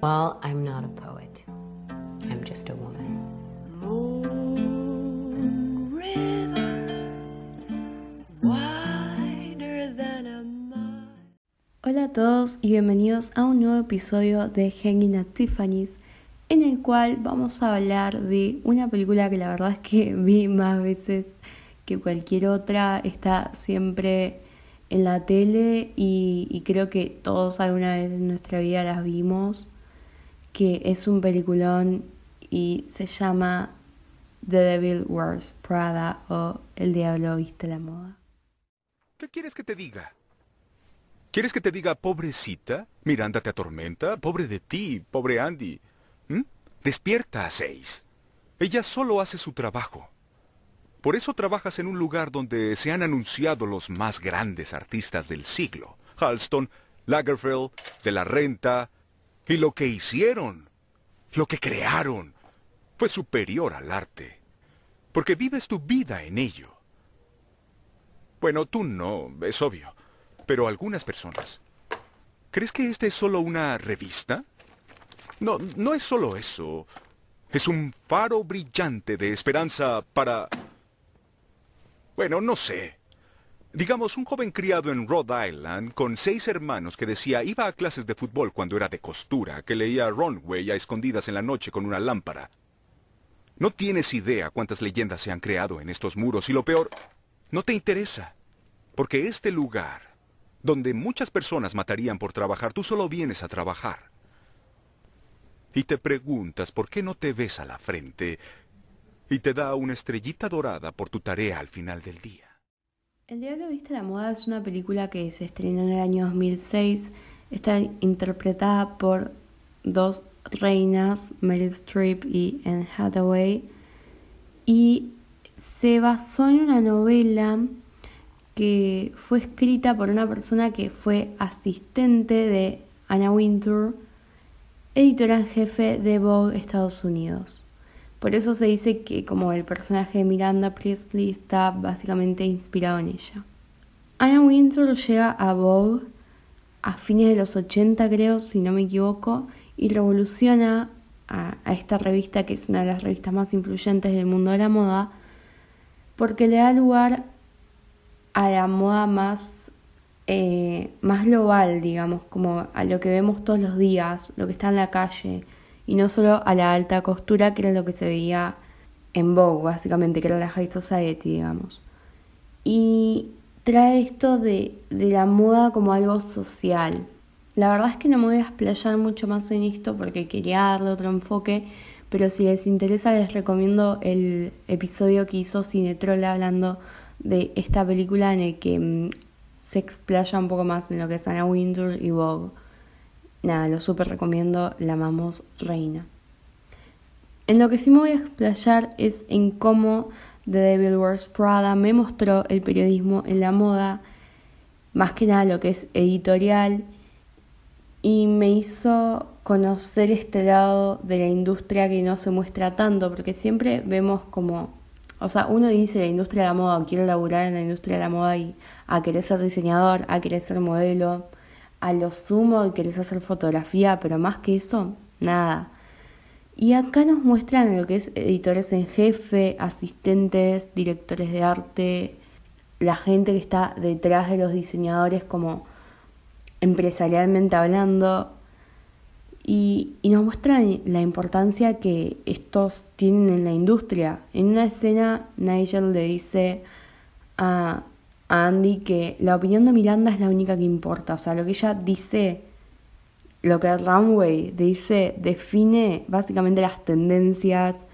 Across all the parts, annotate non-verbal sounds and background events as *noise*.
Well, I'm not a poet. I'm just a woman. Hola a todos y bienvenidos a un nuevo episodio de Hanging at Tiffany's, en el cual vamos a hablar de una película que la verdad es que vi más veces que cualquier otra, está siempre en la tele y, creo que todos alguna vez en nuestra vida las vimos, que es un peliculón y se llama The Devil Wears Prada o El Diablo Viste la Moda. ¿Qué quieres que te diga? ¿Quieres que te diga pobrecita? Miranda te atormenta. Pobre de ti, pobre Andy. Despierta a seis. Ella solo hace su trabajo. Por eso trabajas en un lugar donde se han anunciado los más grandes artistas del siglo. Halston, Lagerfeld, De la Renta. Y lo que hicieron, lo que crearon, fue superior al arte. Porque vives tu vida en ello. Bueno, tú no, es obvio pero algunas personas. ¿Crees que esta es solo una revista? No, no es solo eso. Es un faro brillante de esperanza para... Bueno, no sé. Digamos, un joven criado en Rhode Island con seis hermanos que decía iba a clases de fútbol cuando era de costura, que leía Runway a escondidas en la noche con una lámpara. No tienes idea cuántas leyendas se han creado en estos muros y lo peor, no te interesa. Porque este lugar donde muchas personas matarían por trabajar, tú solo vienes a trabajar. Y te preguntas por qué no te ves a la frente y te da una estrellita dorada por tu tarea al final del día. El Diablo Viste la Moda es una película que se estrenó en el año 2006. Está interpretada por dos reinas, Meryl Streep y Anne Hathaway. Y se basó en una novela que fue escrita por una persona que fue asistente de Anna Wintour, editora en jefe de Vogue Estados Unidos. Por eso se dice que como el personaje de Miranda Priestley está básicamente inspirado en ella. Anna Wintour llega a Vogue a fines de los 80 creo, si no me equivoco, y revoluciona a, esta revista que es una de las revistas más influyentes del mundo de la moda, porque le da lugar a la moda más, eh, más global, digamos, como a lo que vemos todos los días, lo que está en la calle, y no solo a la alta costura, que era lo que se veía en Vogue, básicamente, que era la High Society, digamos. Y trae esto de, de la moda como algo social. La verdad es que no me voy a explayar mucho más en esto porque quería darle otro enfoque, pero si les interesa les recomiendo el episodio que hizo Cinetrola hablando de esta película en el que mm, se explaya un poco más en lo que es Anna Wintour y Bob. Nada, lo súper recomiendo, la amamos reina. En lo que sí me voy a explayar es en cómo The Devil Wears Prada me mostró el periodismo en la moda, más que nada lo que es editorial, y me hizo conocer este lado de la industria que no se muestra tanto, porque siempre vemos como o sea, uno dice la industria de la moda, quiero laburar en la industria de la moda y a querer ser diseñador, a querer ser modelo, a lo sumo querés hacer fotografía, pero más que eso, nada. Y acá nos muestran lo que es editores en jefe, asistentes, directores de arte, la gente que está detrás de los diseñadores como empresarialmente hablando, y, nos muestran la importancia que estos tienen en la industria. En una escena, Nigel le dice a, Andy que la opinión de Miranda es la única que importa. O sea, lo que ella dice, lo que Runway dice, define básicamente las tendencias,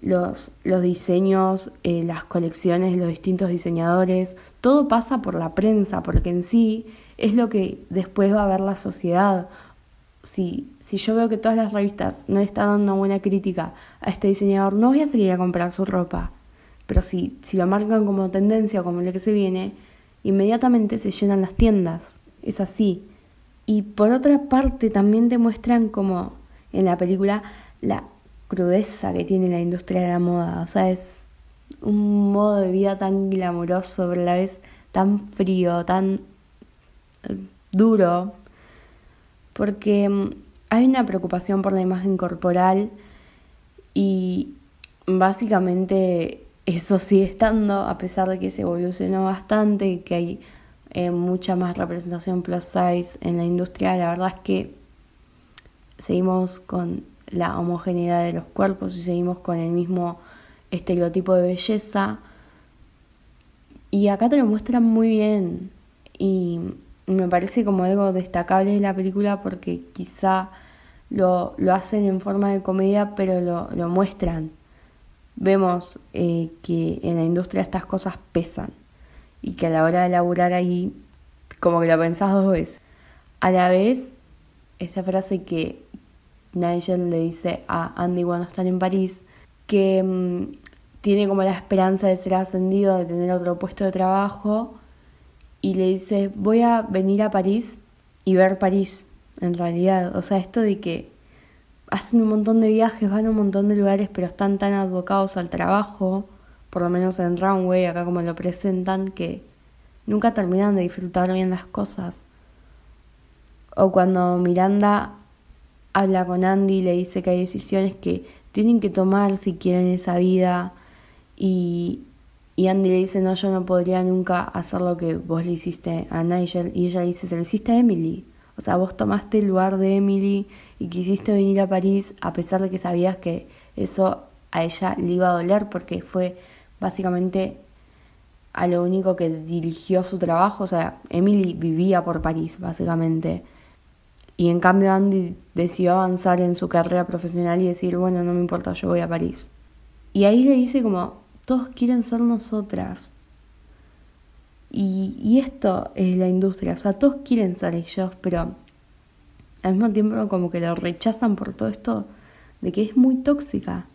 los, los diseños, eh, las colecciones, los distintos diseñadores. Todo pasa por la prensa, porque en sí es lo que después va a ver la sociedad si, si yo veo que todas las revistas no están dando una buena crítica a este diseñador, no voy a seguir a comprar su ropa. Pero si, si lo marcan como tendencia o como lo que se viene, inmediatamente se llenan las tiendas. Es así. Y por otra parte también te muestran como en la película la crudeza que tiene la industria de la moda. O sea, es un modo de vida tan glamuroso, pero a la vez tan frío, tan eh, duro, porque mm, hay una preocupación por la imagen corporal y básicamente eso sigue estando, a pesar de que se evolucionó bastante y que hay eh, mucha más representación plus size en la industria, la verdad es que seguimos con la homogeneidad de los cuerpos y seguimos con el mismo estereotipo de belleza. Y acá te lo muestran muy bien y me parece como algo destacable de la película porque quizá lo, lo hacen en forma de comedia pero lo, lo muestran. Vemos eh, que en la industria estas cosas pesan y que a la hora de laburar ahí como que lo pensás dos veces. A la vez, esta frase que Nigel le dice a Andy cuando están en París, que mm, tiene como la esperanza de ser ascendido, de tener otro puesto de trabajo, y le dice, voy a venir a París y ver París, en realidad. O sea, esto de que hacen un montón de viajes, van a un montón de lugares, pero están tan abocados al trabajo, por lo menos en Runway, acá como lo presentan, que nunca terminan de disfrutar bien las cosas. O cuando Miranda habla con Andy, le dice que hay decisiones que tienen que tomar si quieren esa vida y, y Andy le dice, no, yo no podría nunca hacer lo que vos le hiciste a Nigel y ella dice, se lo hiciste a Emily. O sea, vos tomaste el lugar de Emily y quisiste venir a París a pesar de que sabías que eso a ella le iba a doler porque fue básicamente a lo único que dirigió su trabajo. O sea, Emily vivía por París, básicamente. Y en cambio Andy decidió avanzar en su carrera profesional y decir, bueno, no me importa, yo voy a París. Y ahí le dice como, todos quieren ser nosotras. Y, y esto es la industria, o sea, todos quieren ser ellos, pero al mismo tiempo como que lo rechazan por todo esto de que es muy tóxica.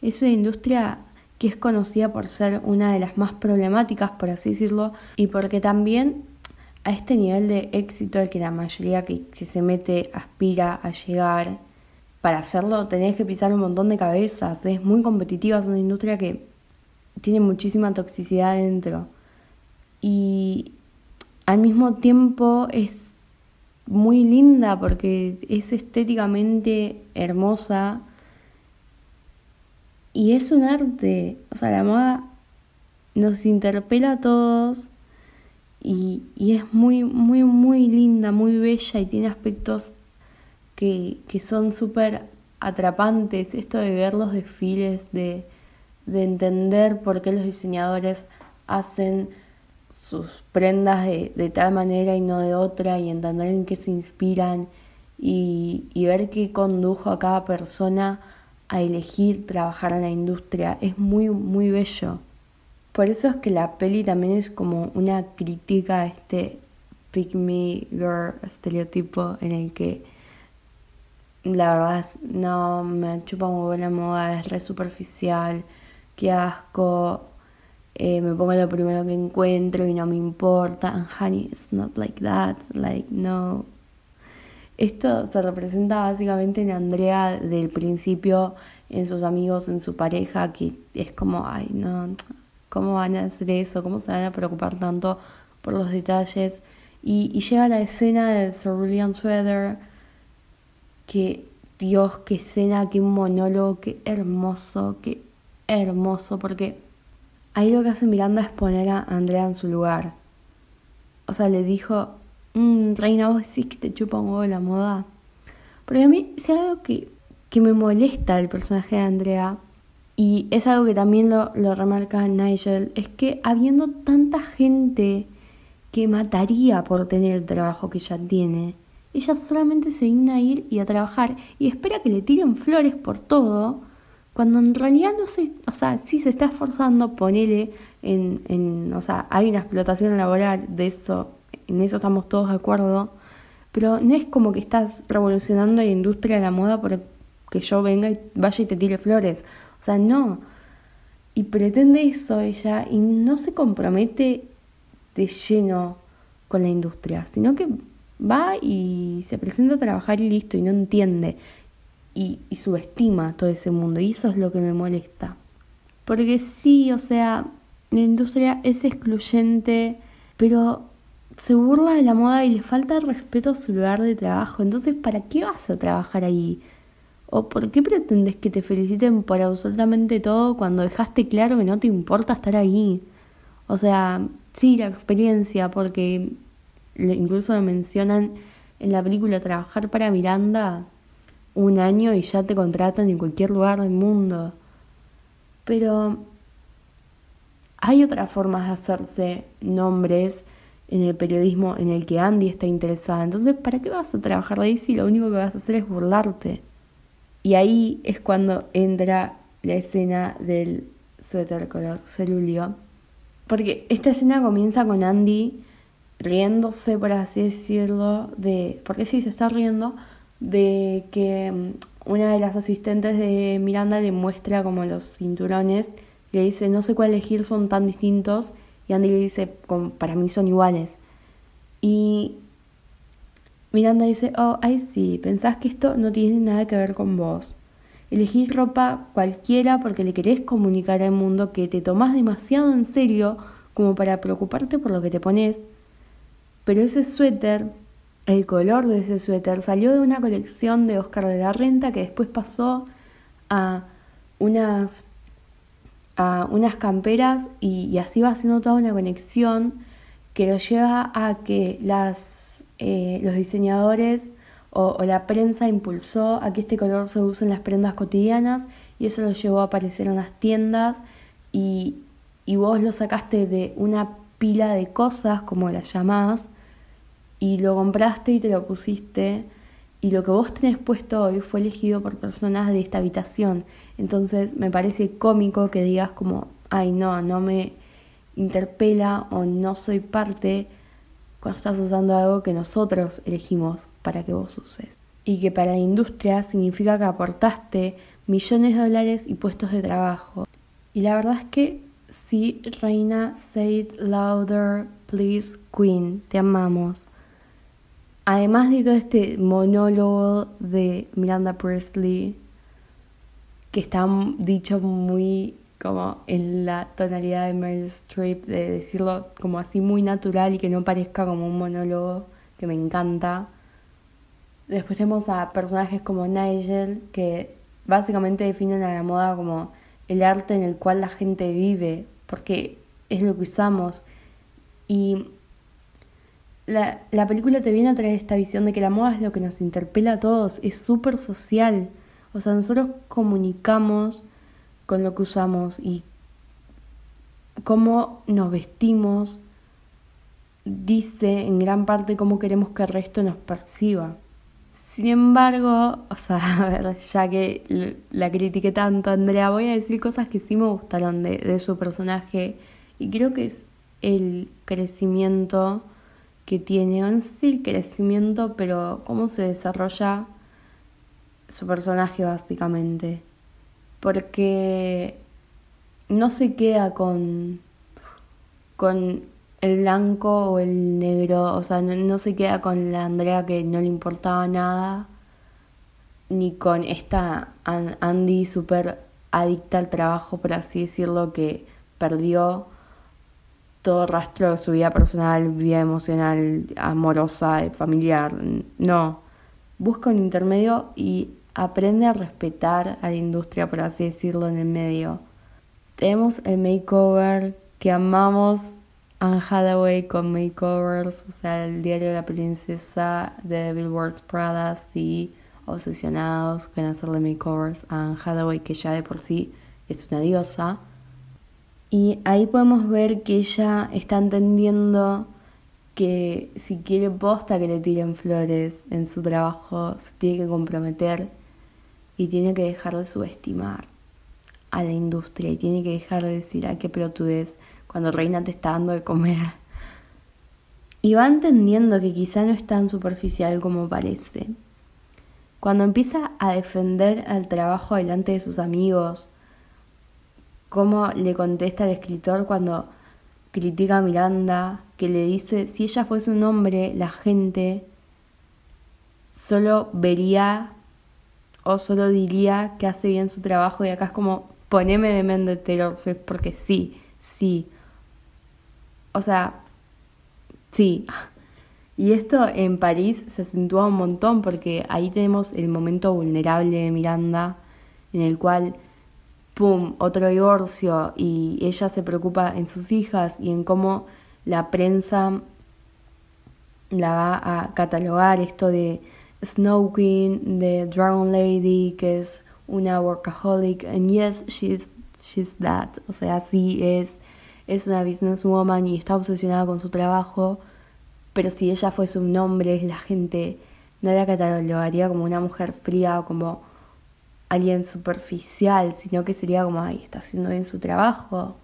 Es una industria que es conocida por ser una de las más problemáticas, por así decirlo, y porque también a este nivel de éxito al que la mayoría que, que, se mete aspira a llegar, para hacerlo tenés que pisar un montón de cabezas, es muy competitiva, es una industria que tiene muchísima toxicidad dentro y al mismo tiempo es muy linda porque es estéticamente hermosa y es un arte, o sea, la moda nos interpela a todos y, y es muy, muy, muy linda, muy bella y tiene aspectos que, que son súper atrapantes. Esto de ver los desfiles, de, de entender por qué los diseñadores hacen sus prendas de, tal manera y no de otra y entender en qué se inspiran y, ver qué condujo a cada persona a elegir trabajar en la industria. Es muy, muy bello. Por eso es que la peli también es como una crítica a este pick me girl estereotipo en el que la verdad no me chupa muy buena moda, es re superficial, qué asco, eh, me pongo lo primero que encuentro y no me importa. Honey, it's not like that, like no. Esto se representa básicamente en Andrea del principio, en sus amigos, en su pareja, que es como, ay, no, ¿Cómo van a hacer eso? ¿Cómo se van a preocupar tanto por los detalles? Y, y llega la escena de Cerulean Sweater, que Dios, qué escena, qué monólogo, qué hermoso, qué hermoso, porque ahí lo que hace Miranda es poner a Andrea en su lugar. O sea, le dijo, mmm, Reina, vos decís que te chupa un huevo la moda. Porque a mí, si algo que, que me molesta el personaje de Andrea, y es algo que también lo, lo remarca Nigel, es que habiendo tanta gente que mataría por tener el trabajo que ella tiene, ella solamente se digna a ir y a trabajar y espera que le tiren flores por todo, cuando en realidad no se, o sea, sí se está esforzando, ponele en, en, o sea, hay una explotación laboral, de eso, en eso estamos todos de acuerdo, pero no es como que estás revolucionando la industria de la moda porque yo venga y vaya y te tire flores. O sea, no. Y pretende eso ella y no se compromete de lleno con la industria, sino que va y se presenta a trabajar y listo, y no entiende. Y, y subestima todo ese mundo. Y eso es lo que me molesta. Porque sí, o sea, la industria es excluyente, pero se burla de la moda y le falta respeto a su lugar de trabajo. Entonces, ¿para qué vas a trabajar ahí? ¿O por qué pretendes que te feliciten por absolutamente todo cuando dejaste claro que no te importa estar ahí? O sea, sí, la experiencia, porque incluso lo mencionan en la película, trabajar para Miranda un año y ya te contratan en cualquier lugar del mundo. Pero hay otras formas de hacerse nombres en el periodismo en el que Andy está interesada. Entonces, ¿para qué vas a trabajar ahí si lo único que vas a hacer es burlarte? Y ahí es cuando entra la escena del suéter color cerulio. Porque esta escena comienza con Andy riéndose, por así decirlo, de. Porque sí se está riendo de que mm, una de las asistentes de Miranda le muestra como los cinturones. Le dice, no sé cuál elegir, son tan distintos. Y Andy le dice, para mí son iguales. Y Miranda dice, oh, ay sí, pensás que esto no tiene nada que ver con vos. Elegís ropa cualquiera porque le querés comunicar al mundo que te tomás demasiado en serio como para preocuparte por lo que te pones. Pero ese suéter, el color de ese suéter, salió de una colección de Oscar de la Renta que después pasó a unas a unas camperas y, así va haciendo toda una conexión que lo lleva a que las, eh, los diseñadores o, la prensa impulsó a que este color se use en las prendas cotidianas y eso lo llevó a aparecer en las tiendas y, y vos lo sacaste de una pila de cosas, como las llamás, y lo compraste y te lo pusiste y lo que vos tenés puesto hoy fue elegido por personas de esta habitación. Entonces me parece cómico que digas como, ay no, no me interpela o no soy parte cuando estás usando algo que nosotros elegimos para que vos uses. Y que para la industria significa que aportaste millones de dólares y puestos de trabajo. Y la verdad es que sí, Reina, say it louder, please, Queen, te amamos además de todo este monólogo de Miranda Presley, que está dicho muy como en la tonalidad de Meryl Streep, de decirlo como así muy natural y que no parezca como un monólogo, que me encanta. Después tenemos a personajes como Nigel, que básicamente definen a la moda como el arte en el cual la gente vive, porque es lo que usamos. Y la, la, película te viene a traer esta visión de que la moda es lo que nos interpela a todos, es súper social. O sea, nosotros comunicamos con lo que usamos y cómo nos vestimos dice en gran parte cómo queremos que el resto nos perciba. Sin embargo, o sea, *laughs* a ver, ya que la critiqué tanto, Andrea, voy a decir cosas que sí me gustaron de, de su personaje y creo que es el crecimiento que tiene, no sé el crecimiento, pero cómo se desarrolla su personaje básicamente. Porque no se queda con, con el blanco o el negro, o sea, no, se queda con la Andrea que no le importaba nada, ni con esta Andy súper adicta al trabajo, por así decirlo, que perdió todo rastro de su vida personal, vida emocional, amorosa, familiar. No. Busca un intermedio y aprende a respetar a la industria, por así decirlo, en el medio. Tenemos el makeover que amamos Anne Hathaway con makeovers, o sea, el diario de la princesa de Billboard's Prada, y obsesionados con hacerle makeovers a Anne Hathaway, que ya de por sí es una diosa. Y ahí podemos ver que ella está entendiendo que si quiere posta que le tiren flores en su trabajo, se tiene que comprometer y tiene que dejar de subestimar a la industria y tiene que dejar de decir, ay, qué pelotudez, cuando Reina te está dando de comer. Y va entendiendo que quizá no es tan superficial como parece. Cuando empieza a defender al trabajo delante de sus amigos, cómo le contesta el escritor cuando critica a Miranda, que le dice, si ella fuese un hombre, la gente solo vería o solo diría que hace bien su trabajo y acá es como poneme de mente Taylor porque sí, sí. O sea, Sí. *laughs* Y esto en París se acentúa un montón porque ahí tenemos el momento vulnerable de Miranda, en el cual, ¡pum!, otro divorcio y ella se preocupa en sus hijas y en cómo la prensa la va a catalogar esto de Snow Queen, de Dragon Lady, que es una workaholic, and yes, she's, she's that, o sea, sí es, es una businesswoman y está obsesionada con su trabajo, pero si ella fuese un hombre, la gente no la catalogaría como una mujer fría o como alguien superficial, sino que sería como, ay, está haciendo bien su trabajo.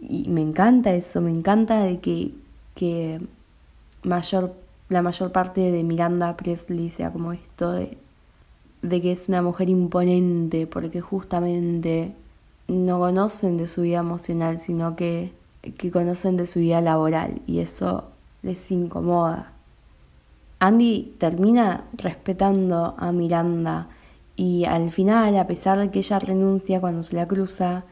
Y me encanta eso, me encanta de que, que mayor, la mayor parte de Miranda Presley sea como esto de, que es una mujer imponente, porque justamente no conocen de su vida emocional, sino que, que conocen de su vida laboral y eso les incomoda. Andy termina respetando a Miranda y al final, a pesar de que ella renuncia cuando se la cruza,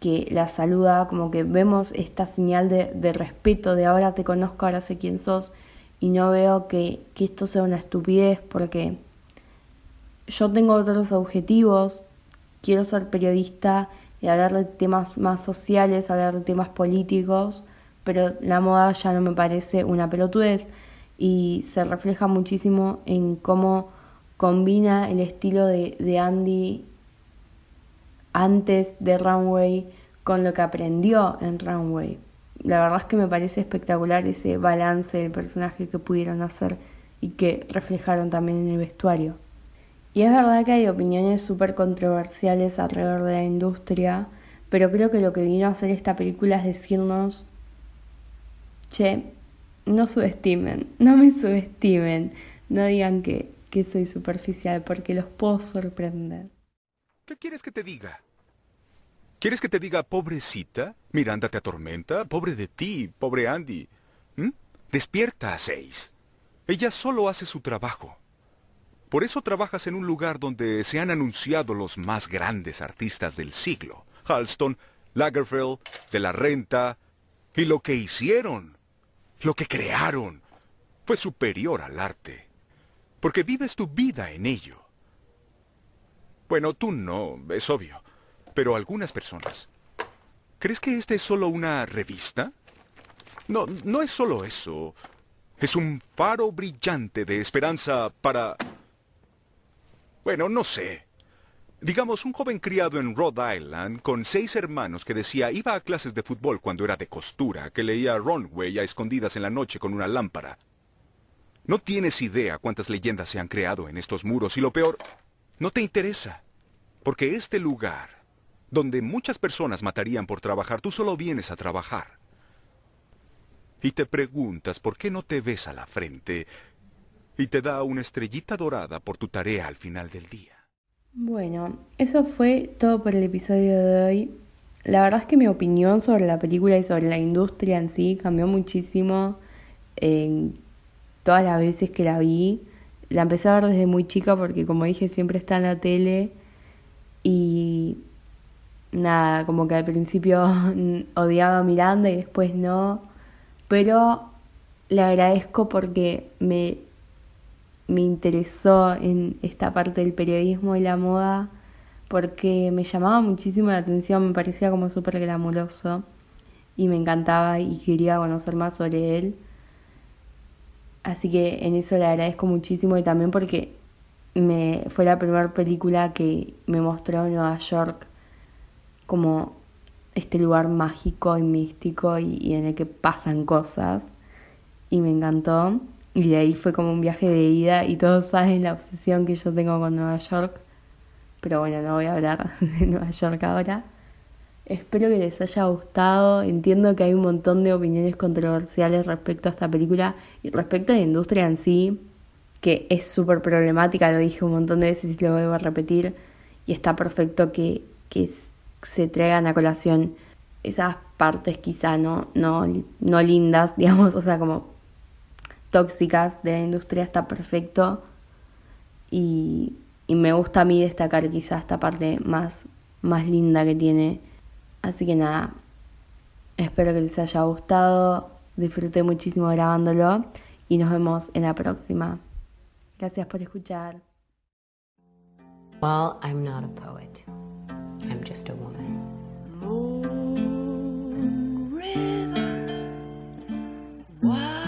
que la saluda, como que vemos esta señal de, respeto, de ahora te conozco, ahora sé quién sos, y no veo que, que esto sea una estupidez porque yo tengo otros objetivos, quiero ser periodista y hablar de temas más sociales, hablar de temas políticos, pero la moda ya no me parece una pelotudez y se refleja muchísimo en cómo combina el estilo de, de Andy antes de Runway con lo que aprendió en Runway. La verdad es que me parece espectacular ese balance del personaje que pudieron hacer y que reflejaron también en el vestuario. Y es verdad que hay opiniones súper controversiales alrededor de la industria, pero creo que lo que vino a hacer esta película es decirnos, che, no subestimen, no me subestimen, no digan que, que soy superficial porque los puedo sorprender. ¿Qué quieres que te diga? ¿Quieres que te diga, pobrecita? Miranda te atormenta. Pobre de ti, pobre Andy. Despierta a seis. Ella solo hace su trabajo. Por eso trabajas en un lugar donde se han anunciado los más grandes artistas del siglo. Halston, Lagerfeld, De la Renta. Y lo que hicieron, lo que crearon, fue superior al arte. Porque vives tu vida en ello. Bueno, tú no, es obvio pero algunas personas. ¿Crees que esta es solo una revista? No, no es solo eso. Es un faro brillante de esperanza para... Bueno, no sé. Digamos, un joven criado en Rhode Island con seis hermanos que decía iba a clases de fútbol cuando era de costura, que leía Runway a escondidas en la noche con una lámpara. No tienes idea cuántas leyendas se han creado en estos muros y lo peor, no te interesa. Porque este lugar donde muchas personas matarían por trabajar, tú solo vienes a trabajar. Y te preguntas por qué no te ves a la frente y te da una estrellita dorada por tu tarea al final del día. Bueno, eso fue todo por el episodio de hoy. La verdad es que mi opinión sobre la película y sobre la industria en sí cambió muchísimo en todas las veces que la vi. La empecé a ver desde muy chica porque como dije siempre está en la tele y nada, como que al principio *laughs* odiaba a Miranda y después no, pero le agradezco porque me, me interesó en esta parte del periodismo y la moda, porque me llamaba muchísimo la atención, me parecía como súper glamuroso y me encantaba y quería conocer más sobre él. Así que en eso le agradezco muchísimo y también porque me fue la primera película que me mostró Nueva York como este lugar mágico y místico y, en el que pasan cosas. Y me encantó. Y de ahí fue como un viaje de ida y todos saben la obsesión que yo tengo con Nueva York. Pero bueno, no voy a hablar *laughs* de Nueva York ahora. Espero que les haya gustado. Entiendo que hay un montón de opiniones controversiales respecto a esta película y respecto a la industria en sí, que es súper problemática, lo dije un montón de veces y lo voy a repetir. Y está perfecto que, que se traigan a colación esas partes quizá no, no, no lindas, *laughs* digamos, o sea, como tóxicas de la industria está perfecto y, y me gusta a mí destacar quizá esta parte más, más linda que tiene. Así que nada, espero que les haya gustado disfruté muchísimo grabándolo y nos vemos en la próxima. Gracias por escuchar. Well, I'm not a poet. I'm just a woman. Moon River, why